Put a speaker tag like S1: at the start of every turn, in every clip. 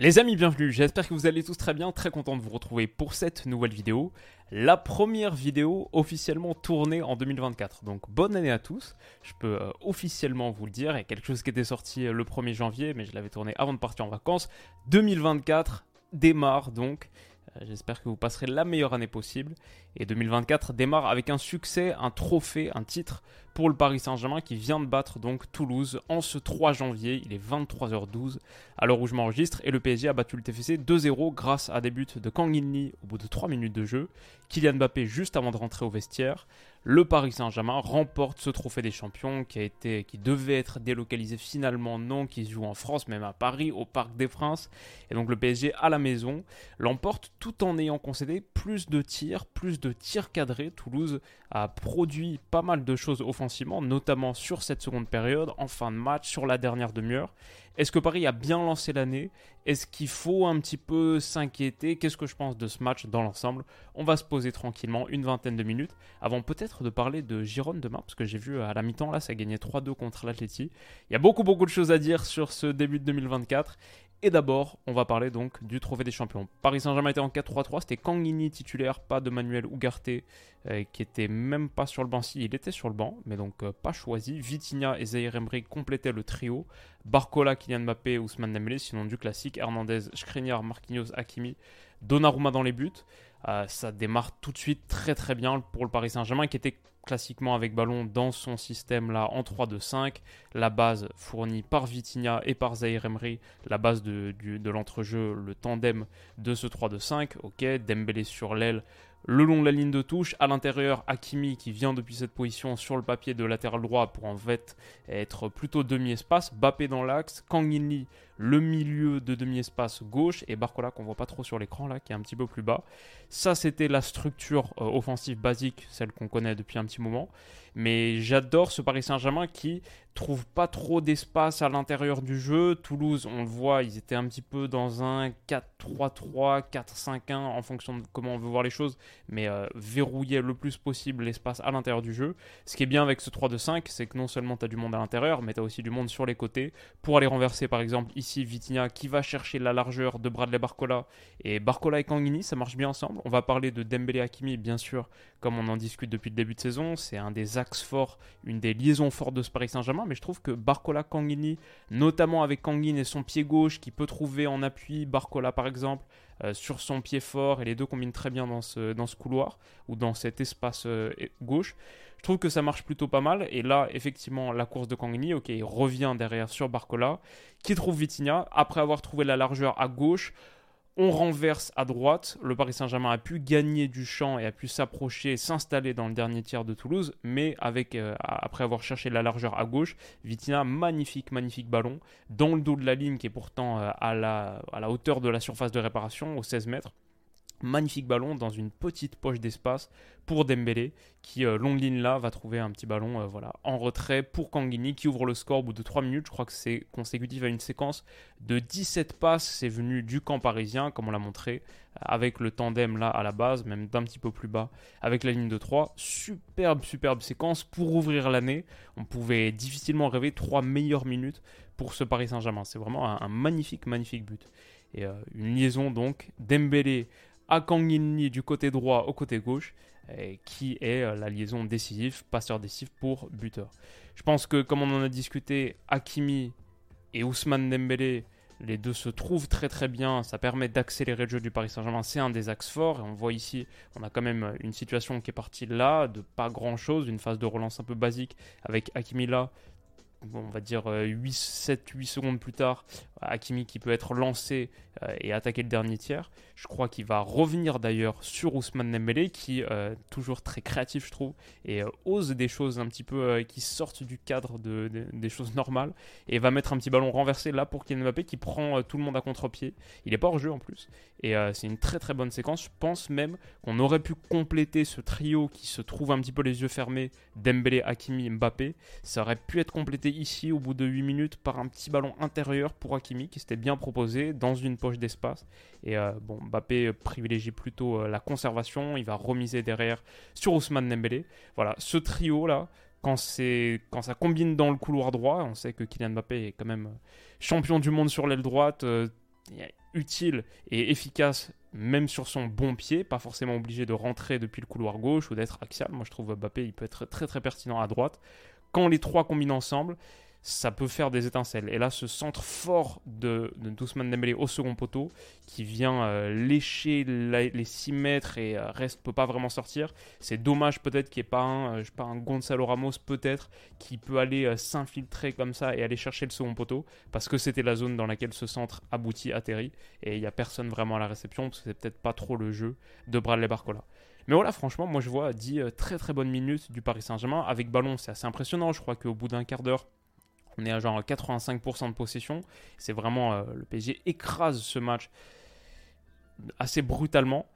S1: Les amis, bienvenue, j'espère que vous allez tous très bien, très content de vous retrouver pour cette nouvelle vidéo. La première vidéo officiellement tournée en 2024, donc bonne année à tous. Je peux euh, officiellement vous le dire, il y a quelque chose qui était sorti euh, le 1er janvier, mais je l'avais tourné avant de partir en vacances. 2024 démarre donc, euh, J'espère que vous passerez la meilleure année possible. Et 2024 démarre avec un succès, un trophée, un titre pour le Paris Saint-Germain qui vient de battre donc Toulouse en ce 3 janvier. Il est 23h12 à l'heure où je m'enregistre. Et le PSG a battu le TFC 2-0 grâce à des buts de Kang In au bout de 3 minutes de jeu. Kylian Mbappé juste avant de rentrer au vestiaire le Paris Saint-Germain remporte ce trophée des champions qui, a été, qui devait être délocalisé finalement non, qui se joue en France, même à Paris, au Parc des Princes. Et donc le PSG à la maison l'emporte tout en ayant concédé plus de tirs, plus de tirs cadrés. Toulouse a produit pas mal de choses offensivement, notamment sur cette seconde période, en fin de match, sur la dernière demi-heure. Est-ce que Paris a bien lancé l'année? Est-ce qu'il faut un petit peu s'inquiéter? Qu'est-ce que je pense de ce match dans l'ensemble? On va se poser tranquillement une vingtaine de minutes avant peut-être de parler de Gironne demain, parce que j'ai vu à la mi-temps là, ça gagné 3-2 contre l'Atleti. Il y a beaucoup beaucoup de choses à dire sur ce début de 2024 et d'abord, on va parler donc du trophée des champions. Paris Saint-Germain était en 4-3-3, c'était Kangini titulaire, pas de Manuel Ugarte, euh, qui était même pas sur le banc. Si, il était sur le banc, mais donc euh, pas choisi. Vitinha et Zaire Emery complétaient le trio. Barcola, Kylian Mbappé, Ousmane Dembélé, sinon du classique. Hernandez, Skriniar, Marquinhos, Hakimi. Donnarumma dans les buts. Euh, ça démarre tout de suite très très bien pour le Paris Saint-Germain qui était classiquement avec ballon dans son système là en 3-2-5. La base fournie par Vitinha et par Zaire Emery, la base de, de l'entrejeu, le tandem de ce 3-2-5. Ok, Dembélé sur l'aile, le long de la ligne de touche. À l'intérieur, Hakimi qui vient depuis cette position sur le papier de latéral droit pour en fait être plutôt demi-espace. Bappé dans l'axe. Kang le milieu de demi-espace gauche. Et Barcola qu'on voit pas trop sur l'écran là, qui est un petit peu plus bas. Ça, c'était la structure euh, offensive basique, celle qu'on connaît depuis un petit moment. Mais j'adore ce Paris Saint-Germain qui trouve pas trop d'espace à l'intérieur du jeu. Toulouse, on le voit, ils étaient un petit peu dans un 4-3-3, 4-5-1 en fonction de comment on veut voir les choses, mais euh, le plus possible l'espace à l'intérieur du jeu. Ce qui est bien avec ce 3-2-5, c'est que non seulement tu as du monde à l'intérieur, mais tu as aussi du monde sur les côtés pour aller renverser par exemple ici Vitinha qui va chercher la largeur de Bradley Barcola et Barcola et Kangini, ça marche bien ensemble. On va parler de Dembélé Hakimi bien sûr, comme on en discute depuis le début de saison, c'est un des forts, une des liaisons fortes de ce Paris Saint-Germain mais je trouve que Barcola Kangini, notamment avec Kangin et son pied gauche qui peut trouver en appui Barcola par exemple, euh, sur son pied fort, et les deux combinent très bien dans ce, dans ce couloir ou dans cet espace euh, gauche. Je trouve que ça marche plutôt pas mal. Et là, effectivement, la course de Kangini, ok, il revient derrière sur Barcola, qui trouve Vitinha, après avoir trouvé la largeur à gauche on renverse à droite. Le Paris Saint-Germain a pu gagner du champ et a pu s'approcher, s'installer dans le dernier tiers de Toulouse, mais euh, après avoir cherché la largeur à gauche, Vitina, magnifique, magnifique ballon, dans le dos de la ligne qui est pourtant euh, à la hauteur de la surface de réparation, aux 16 mètres. Magnifique ballon dans une petite poche d'espace pour Dembélé qui, euh, longue ligne là, va trouver un petit ballon euh, voilà, en retrait pour Kangini qui ouvre le score au bout de 3 minutes. Je crois que c'est consécutif à une séquence de 17 passes. C'est venu du camp parisien, comme on l'a montré, avec le tandem là à la base, même d'un petit peu plus bas, avec la ligne de 3. Superbe, superbe séquence pour ouvrir l'année. On pouvait difficilement rêver 3 meilleures minutes pour ce Paris Saint-Germain. C'est vraiment un, magnifique, magnifique but. Et euh, une liaison donc, Dembélé à Kangini du côté droit au côté gauche, qui est euh, la liaison décisive, passeur décisif pour buteur. Je pense que comme on en a discuté, Hakimi et Ousmane Dembélé, les deux se trouvent très très bien, ça permet d'accélérer le jeu du Paris Saint-Germain, c'est un des axes forts, et on voit ici, on a quand même une situation qui est partie là, de pas grand chose, une phase de relance un peu basique, avec Hakimi là, on va dire 8, 7, 8 secondes plus tard, Hakimi qui peut être lancé euh, et attaquer le dernier tiers. Je crois qu'il va revenir d'ailleurs sur Ousmane Dembélé qui euh, toujours très créatif je trouve et euh, ose des choses un petit peu qui sortent du cadre de, des choses normales et va mettre un petit ballon renversé là pour Kylian Mbappé qui prend tout le monde à contre-pied. Il est pas hors jeu en plus et c'est une très très bonne séquence. Je pense même qu'on aurait pu compléter ce trio qui se trouve un petit peu les yeux fermés Dembélé, Hakimi, Mbappé. Ça aurait pu être complété ici au bout de 8 minutes par un petit ballon intérieur pour Hakimi qui s'était bien proposé dans une poche d'espace. Et euh, bon, Mbappé privilégie plutôt euh, la conservation. Il va remiser derrière sur Ousmane Dembélé. Voilà, ce trio là. Quand, quand ça combine dans le couloir droit, on sait que Kylian Mbappé est quand même champion du monde sur l'aile droite, euh, utile et efficace même sur son bon pied, pas forcément obligé de rentrer depuis le couloir gauche ou d'être axial. Moi je trouve Mbappé il peut être très très pertinent à droite. Quand les trois combinent ensemble, ça peut faire des étincelles. Et là, ce centre fort de, de Doucement Dembélé au second poteau, qui vient euh, lécher les 6 mètres et euh, reste peut pas vraiment sortir. C'est dommage peut-être qu'il n'y ait pas un, euh, je pas, un Gonzalo Ramos peut-être, qui peut aller s'infiltrer comme ça et aller chercher le second poteau, parce que c'était la zone dans laquelle ce centre aboutit, atterrit, et il n'y a personne vraiment à la réception, parce que c'est peut-être pas trop le jeu de Bradley Barcola. Mais voilà, franchement, moi je vois 10 très très bonnes minutes du Paris Saint-Germain. Avec ballon, c'est assez impressionnant. Je crois qu'au bout d'un quart d'heure, on est à genre 85% de possession. C'est vraiment euh, le PSG écrase ce match assez brutalement.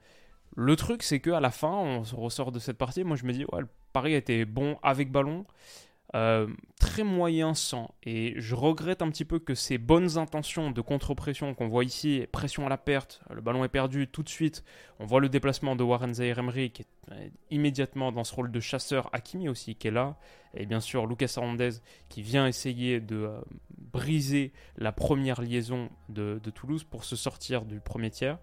S1: Le truc, c'est qu'à la fin, on ressort de cette partie. Moi, je me dis, ouais, le Paris était bon avec ballon. Euh, très moyen sans. Et je regrette un petit peu que ces bonnes intentions de contre-pression qu'on voit ici, pression à la perte, le ballon est perdu tout de suite, on voit le déplacement de Warren Zaire Emery qui est euh, immédiatement dans ce rôle de chasseur, Hakimi aussi qui est là, et bien sûr Lucas Hernandez qui vient essayer de euh, briser la première liaison de Toulouse pour se sortir du premier tiers.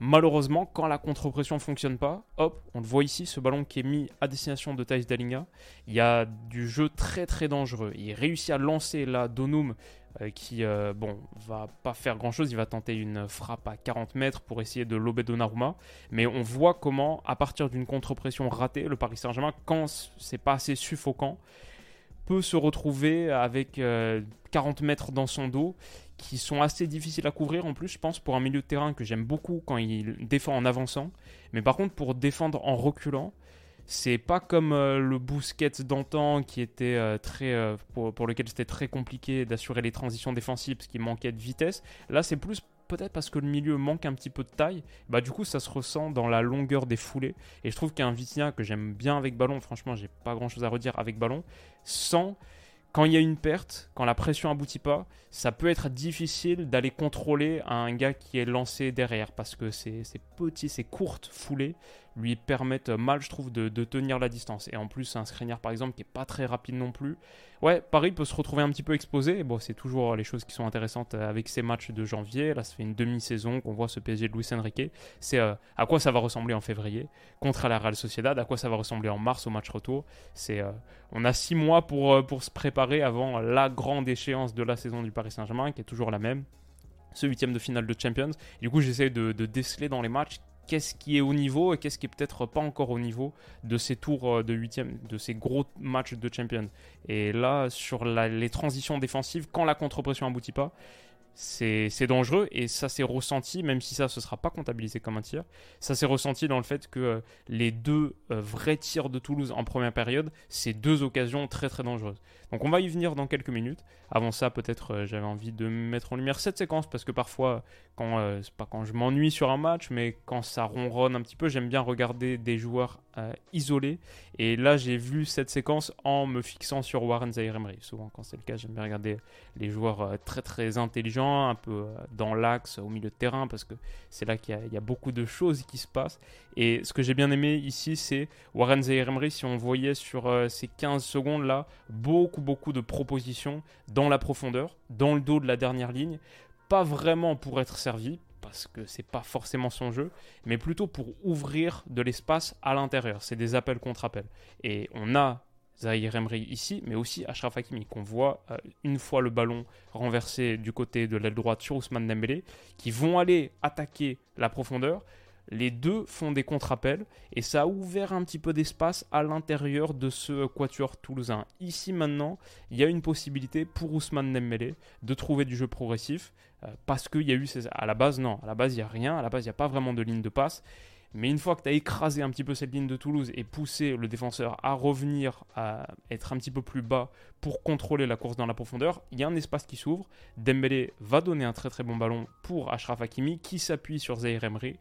S1: Malheureusement, quand la contre-pression ne fonctionne pas, hop, on le voit ici, ce ballon qui est mis à destination de Thais Dalinga, il y a du jeu très très dangereux. Il réussit à lancer là Donum euh, qui, euh, bon, va pas faire grand chose, il va tenter une frappe à 40 mètres pour essayer de lober Donnarumma, mais on voit comment, à partir d'une contre-pression ratée, le Paris Saint-Germain, quand c'est pas assez suffocant, peut se retrouver avec 40 euh, mètres dans son dos qui sont assez difficiles à couvrir en plus, je pense, pour un milieu de terrain que j'aime beaucoup quand il défend en avançant. Mais par contre, pour défendre en reculant, c'est pas comme euh, le Busquets d'antan qui était euh, très euh, pour, lequel c'était très compliqué d'assurer les transitions défensives parce qu'il manquait de vitesse. Là, c'est plus peut-être parce que le milieu manque un petit peu de taille. Bah du coup, ça se ressent dans la longueur des foulées. Et je trouve qu'un Vitinha que j'aime bien avec ballon, franchement, j'ai pas grand-chose à redire avec ballon, sans quand il y a une perte, quand la pression aboutit pas, ça peut être difficile d'aller contrôler un gars qui est lancé derrière parce que ces, ces petits, ces courtes foulées lui permettent mal, je trouve, de, tenir la distance. Et en plus, un Skriniar, par exemple, qui est pas très rapide non plus. Ouais, Paris peut se retrouver un petit peu exposé. Bon, c'est toujours les choses qui sont intéressantes avec ces matchs de janvier. Là, ça fait une demi-saison qu'on voit ce PSG de Luis Enrique. C'est euh, à quoi ça va ressembler en février contre la Real Sociedad, à quoi ça va ressembler en mars au match retour? C'est, euh, on a six mois pour, euh, pour se préparer avant la grande échéance de la saison du Paris Saint-Germain, qui est toujours la même ce huitième de finale de Champions. du coup, j'essaie de, déceler dans les matchs qu'est-ce qui est au niveau et qu'est-ce qui est peut-être pas encore au niveau de ces tours euh, de huitième, de ces gros matchs de Champions. Et là, sur les transitions défensives, quand la contre-pression aboutit pas, c'est dangereux et ça s'est ressenti, même si ça ne sera pas comptabilisé comme un tir, ça s'est ressenti dans le fait que euh, les deux euh, vrais tirs de Toulouse en première période, c'est deux occasions très très dangereuses. Donc on va y venir dans quelques minutes. Avant ça, peut-être euh, j'avais envie de mettre en lumière cette séquence parce que parfois, quand, pas quand je m'ennuie sur un match, mais quand ça ronronne un petit peu, j'aime bien regarder des joueurs isolés. Et là, j'ai vu cette séquence en me fixant sur Warren Zaire Souvent, quand c'est le cas, j'aime bien regarder les joueurs très très intelligents un peu euh, dans l'axe, au milieu de terrain, parce que c'est là qu'il y, a beaucoup de choses qui se passent. Et ce que j'ai bien aimé ici, c'est Warren Zaire si on voyait sur euh, ces 15 secondes là, beaucoup, beaucoup de propositions dans la profondeur, dans le dos de la dernière ligne, pas vraiment pour être servi, parce que c'est pas forcément son jeu, mais plutôt pour ouvrir de l'espace à l'intérieur. C'est des appels contre appels. Et on a Zahir Emery ici, mais aussi Ashraf Hakimi, qu'on voit euh, une fois le ballon renversé du côté de l'aile droite sur Ousmane Dembélé, qui vont aller attaquer la profondeur. Les deux font des contre-appels et ça a ouvert un petit peu d'espace à l'intérieur de ce quatuor toulousain. Ici maintenant, il y a une possibilité pour Ousmane Dembélé de trouver du jeu progressif euh, parce qu'il y a eu ces... à la base non, à la base il y a rien, à la base il n'y a pas vraiment de ligne de passe. Mais une fois que tu as écrasé un petit peu cette ligne de Toulouse et poussé le défenseur à revenir, à être un petit peu plus bas pour contrôler la course dans la profondeur, il y a un espace qui s'ouvre. Dembélé va donner un très très bon ballon pour Ashraf Hakimi qui s'appuie sur Zaire Emery.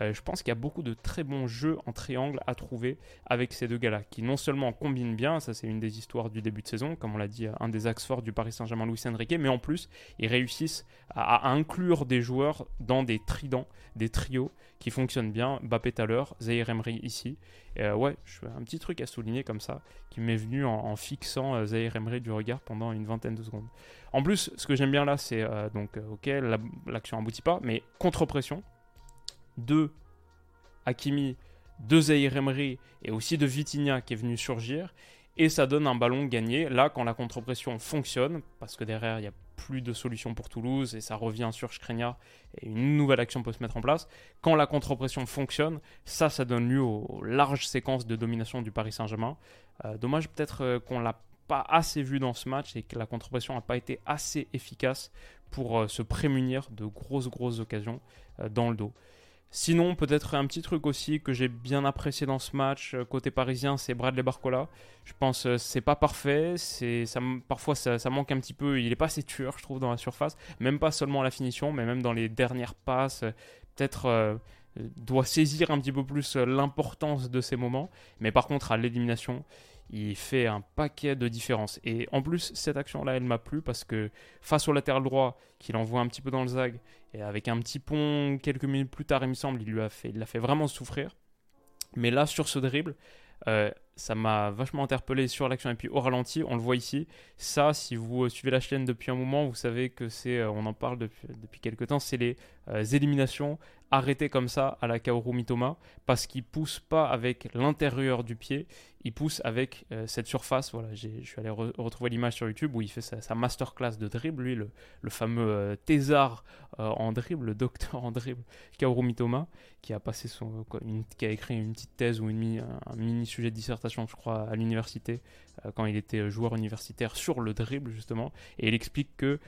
S1: Euh, je pense qu'il y a beaucoup de très bons jeux en triangle à trouver avec ces deux gars-là, qui non seulement combinent bien, ça c'est une des histoires du début de saison, comme on l'a dit, un des axes forts du Paris Saint-Germain Louis Enrique, mais en plus, ils réussissent à, inclure des joueurs dans des tridents, des trios qui fonctionnent bien. Bappé tout à l'heure, Zahir Emery ici. Euh, ouais, un petit truc à souligner comme ça, qui m'est venu en, fixant euh, Zahir Emery du regard pendant une vingtaine de secondes. En plus, ce que j'aime bien là, c'est donc, ok, l'action aboutit pas, mais contre-pression, de Hakimi, de Zahir Emery et aussi de Vitinha qui est venu surgir. Et ça donne un ballon gagné. Là, quand la contre-pression fonctionne, parce que derrière, il n'y a plus de solution pour Toulouse et ça revient sur Skriniar et une nouvelle action peut se mettre en place. Quand la contre-pression fonctionne, ça, ça donne lieu aux larges séquences de domination du Paris Saint-Germain. Euh, dommage peut-être euh, qu'on l'a pas assez vu dans ce match et que la contre-pression n'a pas été assez efficace pour euh, se prémunir de grosses, grosses occasions dans le dos. Sinon, peut-être un petit truc aussi que j'ai bien apprécié dans ce match euh, côté parisien, c'est Bradley Barcola. Je pense euh, c'est pas parfait, parfois ça, manque un petit peu. Il est pas assez tueur, je trouve, dans la surface. Même pas seulement à la finition, mais même dans les dernières passes. Euh, peut-être doit saisir un petit peu plus l'importance de ces moments. Mais par contre, à l'élimination, il fait un paquet de différences. Et en plus, cette action-là, elle m'a plu parce que face au latéral droit, qu'il envoie un petit peu dans le zag, et avec un petit pont quelques minutes plus tard, il me semble, il lui a fait, l'a fait vraiment souffrir. Mais là, sur ce dribble, euh, ça m'a vachement interpellé sur l'action et puis au ralenti, on le voit ici. Ça, si vous suivez la chaîne depuis un moment, vous savez que c'est, euh, on en parle depuis, depuis quelques temps, c'est les euh, éliminations arrêtées comme ça à la Kaoru Mitoma parce qu'il pousse pas avec l'intérieur du pied, il pousse avec euh, cette surface. Voilà, je suis allé retrouver l'image sur YouTube où il fait sa, masterclass de dribble, lui, le, fameux euh, euh, en dribble, le docteur en dribble, Kaoru Mitoma, qui a passé son, qui a écrit une petite thèse ou une, un, mini sujet de dissertation, je crois, à l'université quand il était joueur universitaire sur le dribble justement, et il explique que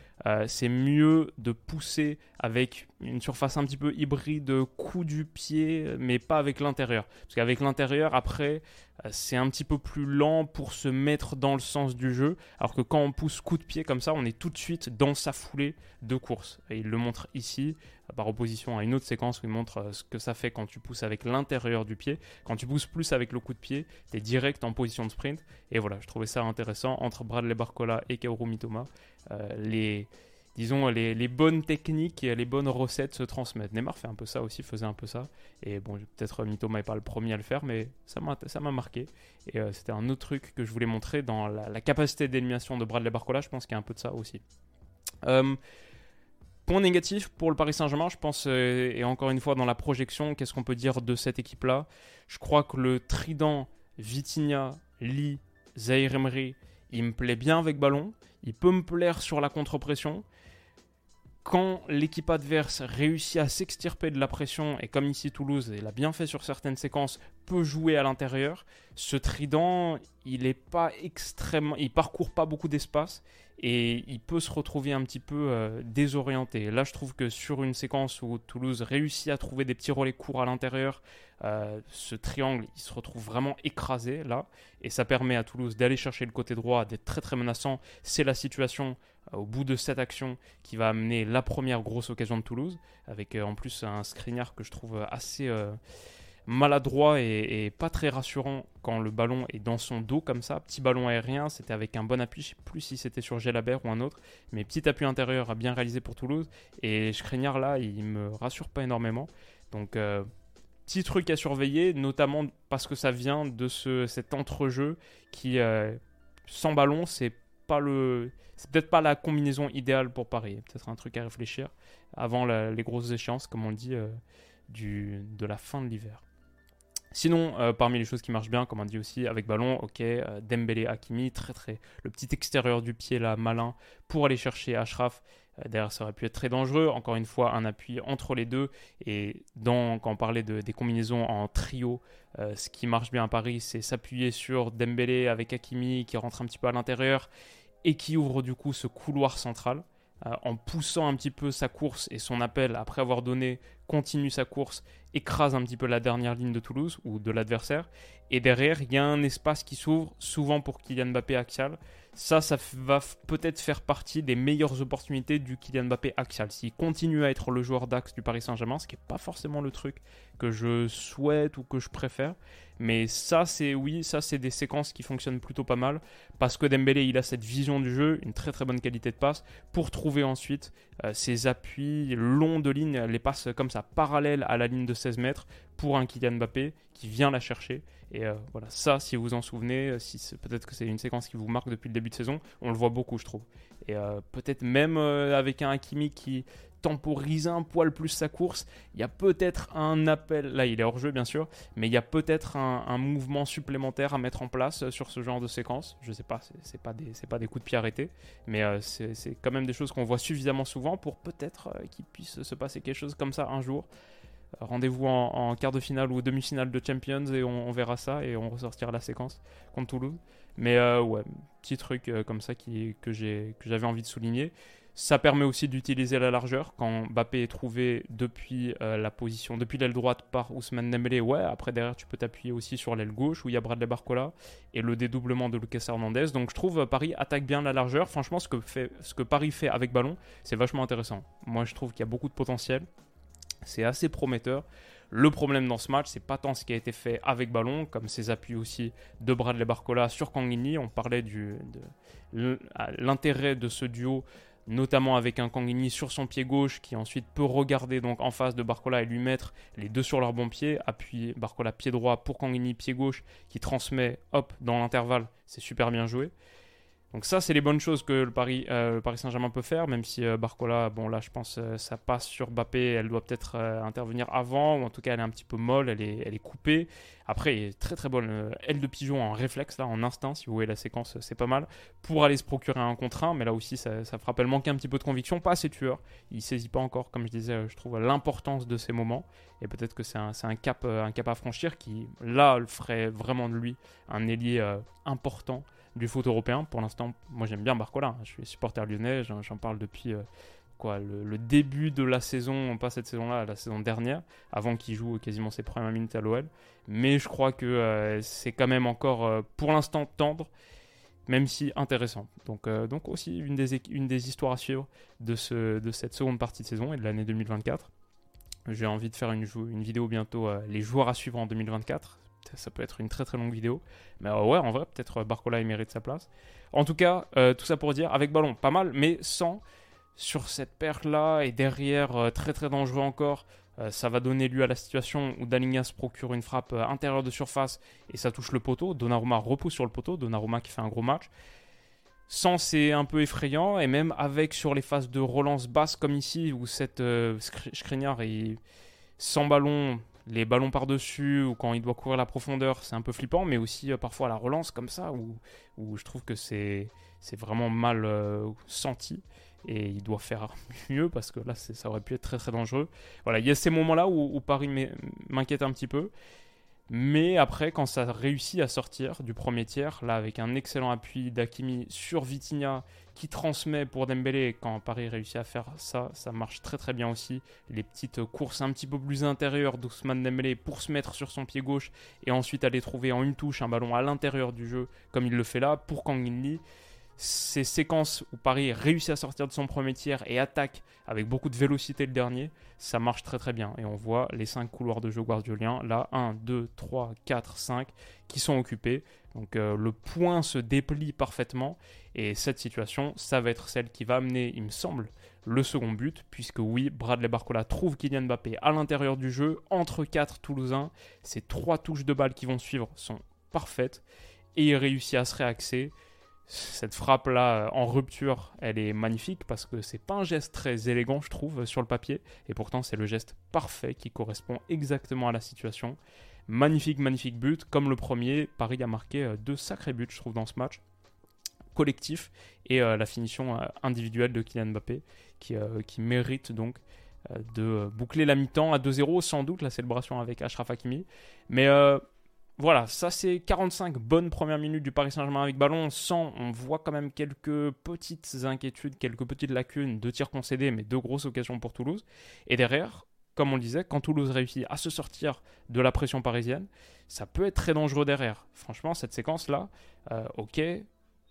S1: c'est mieux de pousser avec une surface un petit peu hybride, coup du pied, mais pas avec l'intérieur, parce qu'avec l'intérieur après euh, c'est un petit peu plus lent pour se mettre dans le sens du jeu, alors que quand on pousse coup de pied comme ça, on est tout de suite dans sa foulée de course. Et il le montre ici, euh, par opposition à une autre séquence où il montre euh, ce que ça fait quand tu pousses avec l'intérieur du pied. Quand tu pousses plus avec le coup de pied, tu es direct en position de sprint. Et voilà, je trouvais ça intéressant entre Bradley Barcola et Kaoru Mitoma. les disons, les, bonnes techniques et les bonnes recettes se transmettent. Neymar fait un peu ça aussi, faisait un peu ça. Et bon, peut-être Mitoma n'est pas le premier à le faire, mais ça m'a marqué. Et euh, c'était un autre truc que je voulais montrer dans la, capacité d'élimination de Bradley Barcola. Je pense qu'il y a un peu de ça aussi. Euh, point négatif pour le Paris Saint-Germain, je pense, euh, et encore une fois dans la projection, qu'est-ce qu'on peut dire de cette équipe-là? Je crois que le trident Vitinha, Lee, Zaire Emery, il me plaît bien avec ballon. Il peut me plaire sur la contre-pression. Quand l'équipe adverse réussit à s'extirper de la pression, et comme ici Toulouse, il a bien fait sur certaines séquences, peut jouer à l'intérieur, ce trident, il est pas extrêmement, il parcourt pas beaucoup d'espace et il peut se retrouver un petit peu euh, désorienté. Là, je trouve que sur une séquence où Toulouse réussit à trouver des petits relais courts à l'intérieur, euh, ce triangle, il se retrouve vraiment écrasé là, et ça permet à Toulouse d'aller chercher le côté droit, d'être très très menaçant. C'est la situation euh, au bout de cette action qui va amener la première grosse occasion de Toulouse, avec en plus un Skriniar que je trouve assez maladroit et, pas très rassurant quand le ballon est dans son dos comme ça. Petit ballon aérien, c'était avec un bon appui, je sais plus si c'était sur Gelabert ou un autre, mais petit appui intérieur bien réalisé pour Toulouse. Et Skriniar là, il me rassure pas énormément. Donc euh, petit truc à surveiller, notamment parce que ça vient de ce, cet entrejeu qui, euh, sans ballon, c'est pas le, c'est peut-être pas la combinaison idéale pour Paris. Peut-être un truc à réfléchir avant les grosses échéances, comme on dit, euh, de la fin de l'hiver. Sinon, euh, parmi les choses qui marchent bien, comme on dit aussi, avec ballon, ok, euh, Dembélé, Hakimi, très très, le petit extérieur du pied là, malin, pour aller chercher Ashraf, derrière, ça aurait pu être très dangereux. Encore une fois, un appui entre les deux. Et quand on parlait de, des combinaisons en trio, ce qui marche bien à Paris, c'est s'appuyer sur Dembélé avec Hakimi qui rentre un petit peu à l'intérieur et qui ouvre du coup ce couloir central. Euh, en poussant un petit peu sa course et son appel après avoir donné continue sa course, écrase un petit peu la dernière ligne de Toulouse ou de l'adversaire. Et derrière, il y a un espace qui s'ouvre, souvent pour Kylian Mbappé axial. Ça, ça va peut-être faire partie des meilleures opportunités du Kylian Mbappé axial. S'il continue à être le joueur d'axe du Paris Saint-Germain, ce qui n'est pas forcément le truc que je souhaite ou que je préfère, mais ça, c'est oui, ça, c'est des séquences qui fonctionnent plutôt pas mal parce que Dembélé, il a cette vision du jeu, une très très bonne qualité de passe pour trouver ensuite euh, ses appuis longs de ligne, les passes comme ça, parallèles à la ligne de 16 mètres pour un Kylian Mbappé qui vient la chercher. Et euh, voilà, ça, si vous en souvenez, euh, si peut-être que c'est une séquence qui vous marque depuis le début de saison, on le voit beaucoup, je trouve. Et peut-être même avec un Hakimi qui temporiser un poil plus sa course. Il y a peut-être un appel, là il est hors jeu bien sûr, mais il y a peut-être un, mouvement supplémentaire à mettre en place sur ce genre de séquence. Je sais pas, c'est pas, des, pas des coups de pied arrêtés, mais euh, c'est quand même des choses qu'on voit suffisamment souvent pour peut-être euh, qu'il puisse se passer quelque chose comme ça un jour. Euh, rendez-vous en, quart de finale ou demi-finale de Champions et on, verra ça et on ressortira la séquence contre Toulouse. Mais ouais, petit truc comme ça qui, que j'avais envie de souligner. Ça permet aussi d'utiliser la largeur quand Mbappé est trouvé depuis euh, la position, depuis l'aile droite par Ousmane Dembélé. Ouais, après derrière tu peux t'appuyer aussi sur l'aile gauche où il y a Bradley Barcola et le dédoublement de Lucas Hernandez. Donc je trouve euh, Paris attaque bien la largeur. Franchement, ce que, fait, ce que Paris fait avec ballon, c'est vachement intéressant. Moi, je trouve qu'il y a beaucoup de potentiel. C'est assez prometteur. Le problème dans ce match, c'est pas tant ce qui a été fait avec ballon, comme ses appuis aussi de Bradley Barcola sur Kangini. On parlait de l'intérêt de ce duo notamment avec un Kangini sur son pied gauche qui ensuite peut regarder donc en face de Barcola et lui mettre les deux sur leur bon pied, appuyer Barcola pied droit pour Kangini pied gauche qui transmet hop dans l'intervalle, c'est super bien joué. Donc ça, c'est les bonnes choses que le Paris, euh, Saint-Germain peut faire, même si euh, Barcola, bon là, je pense euh, ça passe sur Bappé, elle doit peut-être intervenir avant, ou en tout cas, elle est un petit peu molle, elle est, elle est coupée. Après, il est très très bonne aile de pigeon en réflexe, là, en instinct, si vous voyez la séquence, c'est pas mal, pour aller se procurer un contre 1, mais là aussi, ça, ça frappe, elle manque un petit peu de conviction, pas assez tueur, il saisit pas encore, comme je disais, je trouve l'importance de ces moments, et peut-être que c'est un, un, cap, un cap à franchir qui, là, le ferait vraiment de lui un ailier important du foot européen. Pour l'instant, moi j'aime bien Barcola. Je suis supporter lyonnais, j'en parle depuis euh, quoi, le, début de la saison, pas cette saison-là, la saison dernière, avant qu'il joue quasiment ses premières minutes à l'OL. Mais je crois que euh, c'est quand même encore euh, pour l'instant tendre, même si intéressant. Donc, aussi une des, histoires à suivre de cette seconde partie de saison et de l'année 2024. J'ai envie de faire une, une vidéo bientôt, les joueurs à suivre en 2024 ça peut être une très très longue vidéo. Mais euh, ouais, en vrai, peut-être euh, Barcola il mérite sa place. En tout cas, euh, tout ça pour dire, avec ballon, pas mal, mais sans sur cette perte là et derrière, très très dangereux encore. ça va donner lieu à la situation où Dalinga se procure une frappe intérieure de surface et ça touche le poteau. Donnarumma repousse sur le poteau. Donnarumma qui fait un gros match. Sans, c'est un peu effrayant. Et même avec sur les phases de relance basse comme ici, où cette euh, est sans ballon, les ballons par-dessus ou quand il doit courir la profondeur, c'est un peu flippant, mais aussi euh, parfois la relance comme ça, où, où je trouve que c'est vraiment mal euh, senti et il doit faire mieux parce que là ça aurait pu être très très dangereux. Voilà, il y a ces moments-là où, où Paris m'inquiète un petit peu. Mais après, quand ça réussit à sortir du premier tiers, là avec un excellent appui d'Akimi sur Vitinha qui transmet pour Dembélé, quand Paris réussit à faire ça, ça marche très très bien aussi. Les petites courses un petit peu plus intérieures d'Ousmane Dembélé pour se mettre sur son pied gauche et ensuite aller trouver en une touche un ballon à l'intérieur du jeu comme il le fait là pour Kang Lee ces séquences où Paris réussit à sortir de son premier tiers et attaque avec beaucoup de vélocité le dernier, ça marche très très bien. Et on voit les 5 couloirs de jeu guardiolien, là 1, 2, 3, 4, 5, qui sont occupés. Donc euh, le point se déplie parfaitement. Et cette situation, ça va être celle qui va amener, il me semble, le second but, puisque oui, Bradley Barcola trouve Kylian Mbappé à l'intérieur du jeu, entre 4 Toulousains. Ces trois touches de balle qui vont suivre sont parfaites. Et il réussit à se réaxer cette frappe là en rupture, elle est magnifique parce que c'est pas un geste très élégant, je trouve, sur le papier, et pourtant c'est le geste parfait qui correspond exactement à la situation. Magnifique, magnifique but, comme le premier. Paris a marqué euh, deux sacrés buts, je trouve, dans ce match. collectif et la finition individuelle de Kylian Mbappé qui, qui mérite donc de boucler la mi-temps à 2-0, sans doute la célébration avec Ashraf Hakimi. Mais voilà, ça c'est 45 bonnes premières minutes du Paris Saint-Germain avec ballon. Sans, on voit quand même quelques petites inquiétudes, quelques petites lacunes, deux tirs concédés, mais deux grosses occasions pour Toulouse. Et derrière, comme on le disait, quand Toulouse réussit à se sortir de la pression parisienne, ça peut être très dangereux derrière. Franchement, cette séquence-là, euh, ok, il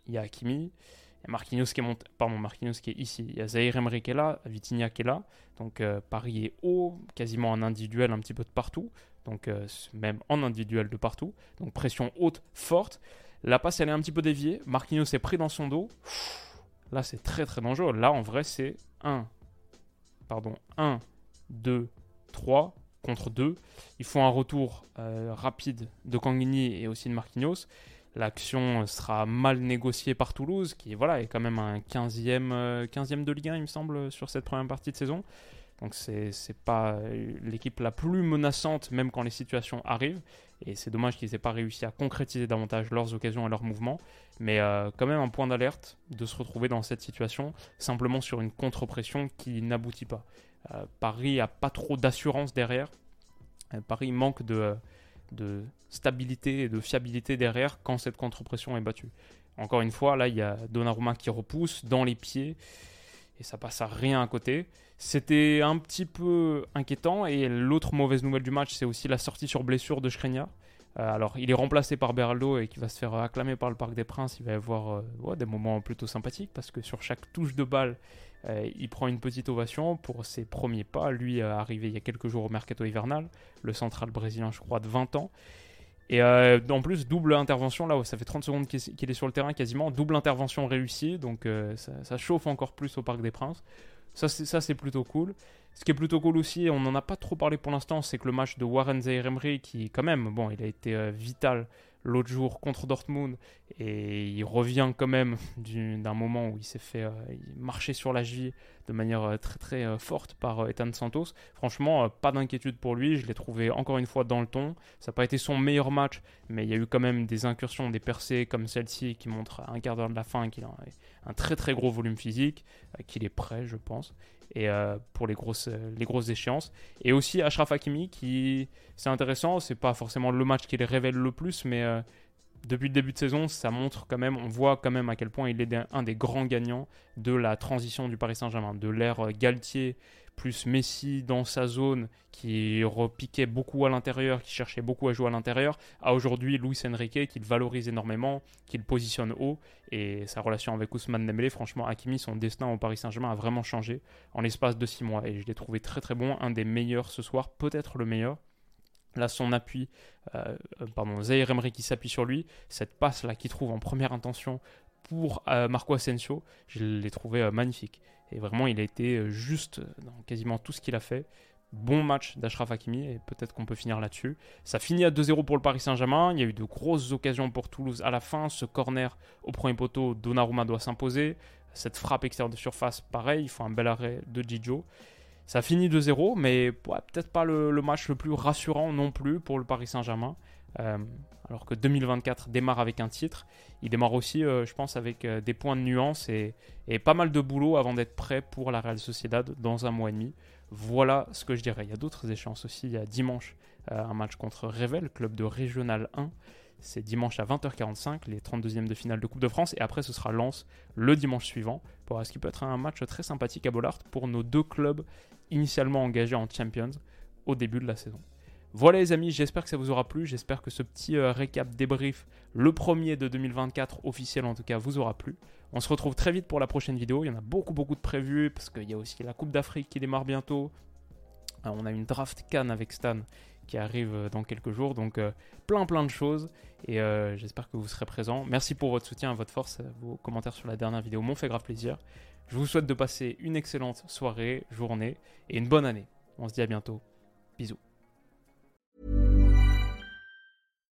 S1: y a Hakimi, il y a Marquinhos qui est, pardon, Marquinhos qui est ici, il y a Zahir Emery qui est là, Vitinha qui est là, donc euh, Paris est haut, quasiment en individuel un petit peu de partout donc euh, même en individuel de partout. Donc pression haute, forte. La passe, elle est un petit peu déviée. Marquinhos est pris dans son dos. Là, c'est très très dangereux. Là, en vrai, c'est 1, pardon, 1, 2, 3 contre 2. Il faut un retour euh, rapide de Kangini et aussi de Marquinhos. L'action sera mal négociée par Toulouse, qui voilà, est quand même un 15e, 15e euh, de Ligue 1, il me semble, sur cette première partie de saison. Donc c'est pas l'équipe la plus menaçante même quand les situations arrivent. Et c'est dommage qu'ils n'aient pas réussi à concrétiser davantage leurs occasions et leurs mouvements. Mais euh, quand même un point d'alerte de se retrouver dans cette situation simplement sur une contre-pression qui n'aboutit pas. Euh, Paris a pas trop d'assurance derrière. Euh, Paris manque de, stabilité et de fiabilité derrière quand cette contre-pression est battue. Encore une fois, là il y a Donnarumma qui repousse dans les pieds et ça passe à rien à côté. C'était un petit peu inquiétant. Et l'autre mauvaise nouvelle du match, c'est aussi la sortie sur blessure de Skriniar. Euh, alors, il est remplacé par Beraldo et qui va se faire acclamer par le Parc des Princes. Il va y avoir euh, des moments plutôt sympathiques parce que sur chaque touche de balle, euh, il prend une petite ovation pour ses premiers pas. Lui, arrivé il y a quelques jours au mercato hivernal, le central brésilien, je crois, de 20 ans. Et en plus, double intervention, là, ça fait 30 secondes qu'il est sur le terrain quasiment, double intervention réussie, donc ça, ça, chauffe encore plus au Parc des Princes. Ça, c'est plutôt cool. Ce qui est plutôt cool aussi, on n'en a pas trop parlé pour l'instant, c'est que le match de Warren Zaire qui, quand même, bon, il a été euh, vital l'autre jour contre Dortmund et il revient quand même d'un moment où il s'est fait euh, marcher sur la cheville de manière euh, très très forte par Ethan Santos. Franchement, pas d'inquiétude pour lui, je l'ai trouvé encore une fois dans le ton. Ça n'a pas été son meilleur match, mais il y a eu quand même des incursions, des percées comme celle-ci qui montrent à un quart d'heure de la fin qu'il a un très très gros volume physique, qu'il est prêt, je pense et euh, pour les grosses, euh, les grosses échéances. Et aussi Ashraf Hakimi, qui c'est intéressant, c'est pas forcément le match qui les révèle le plus, mais euh, depuis le début de saison, ça montre quand même, on voit quand même à quel point il est un des grands gagnants de la transition du Paris Saint-Germain, de l'ère Galtier plus Messi dans sa zone qui repiquait beaucoup à l'intérieur, qui cherchait beaucoup à jouer à l'intérieur, à aujourd'hui Luis Enrique qui le valorise énormément, qui le positionne haut et sa relation avec Ousmane Dembélé, franchement Hakimi, son destin au Paris Saint-Germain a vraiment changé en l'espace de 6 mois et je l'ai trouvé très très bon, un des meilleurs ce soir, peut-être le meilleur. Là, son appui, euh, euh, pardon, Zaire Emery qui s'appuie sur lui, cette passe là qu'il trouve en première intention pour euh, Marco Asensio, je l'ai trouvé magnifique. Et vraiment, il a été euh, juste dans quasiment tout ce qu'il a fait. Bon match d'Ashraf Hakimi et peut-être qu'on peut finir là-dessus. Ça finit à 2-0 pour le Paris Saint-Germain. Il y a eu de grosses occasions pour Toulouse à la fin. Ce corner au premier poteau, Donnarumma doit s'imposer. Cette frappe extérieure de surface, pareil, il faut un bel arrêt de Gigio. Ça finit 2-0, mais peut-être pas le, match le plus rassurant non plus pour le Paris Saint-Germain. Euh, alors que 2024 démarre avec un titre, il démarre aussi, euh, je pense, avec euh, des points de nuance et, pas mal de boulot avant d'être prêt pour la Real Sociedad dans un mois et demi. Voilà ce que je dirais. Il y a d'autres échéances aussi. Il y a dimanche un match contre Revel, club de Régional 1. C'est dimanche à 20h45, les 32e de finale de Coupe de France. Et après, ce sera Lens le dimanche suivant. Pour ce qui peut être un match très sympathique à Bollard pour nos deux clubs initialement engagés en Champions au début de la saison. Voilà les amis, j'espère que ça vous aura plu, j'espère que ce petit euh, récap débrief, le premier de 2024 officiel en tout cas, vous aura plu. On se retrouve très vite pour la prochaine vidéo, il y en a beaucoup beaucoup de prévus parce qu'il y a aussi la Coupe d'Afrique qui démarre bientôt. Euh, on a une draft Cannes avec Stan qui arrive euh, dans quelques jours, donc plein plein de choses et j'espère que vous serez présents. Merci pour votre soutien votre force, vos commentaires sur la dernière vidéo m'ont fait grave plaisir. Je vous souhaite de passer une excellente soirée, journée et une bonne année. On se dit à bientôt. Bisous.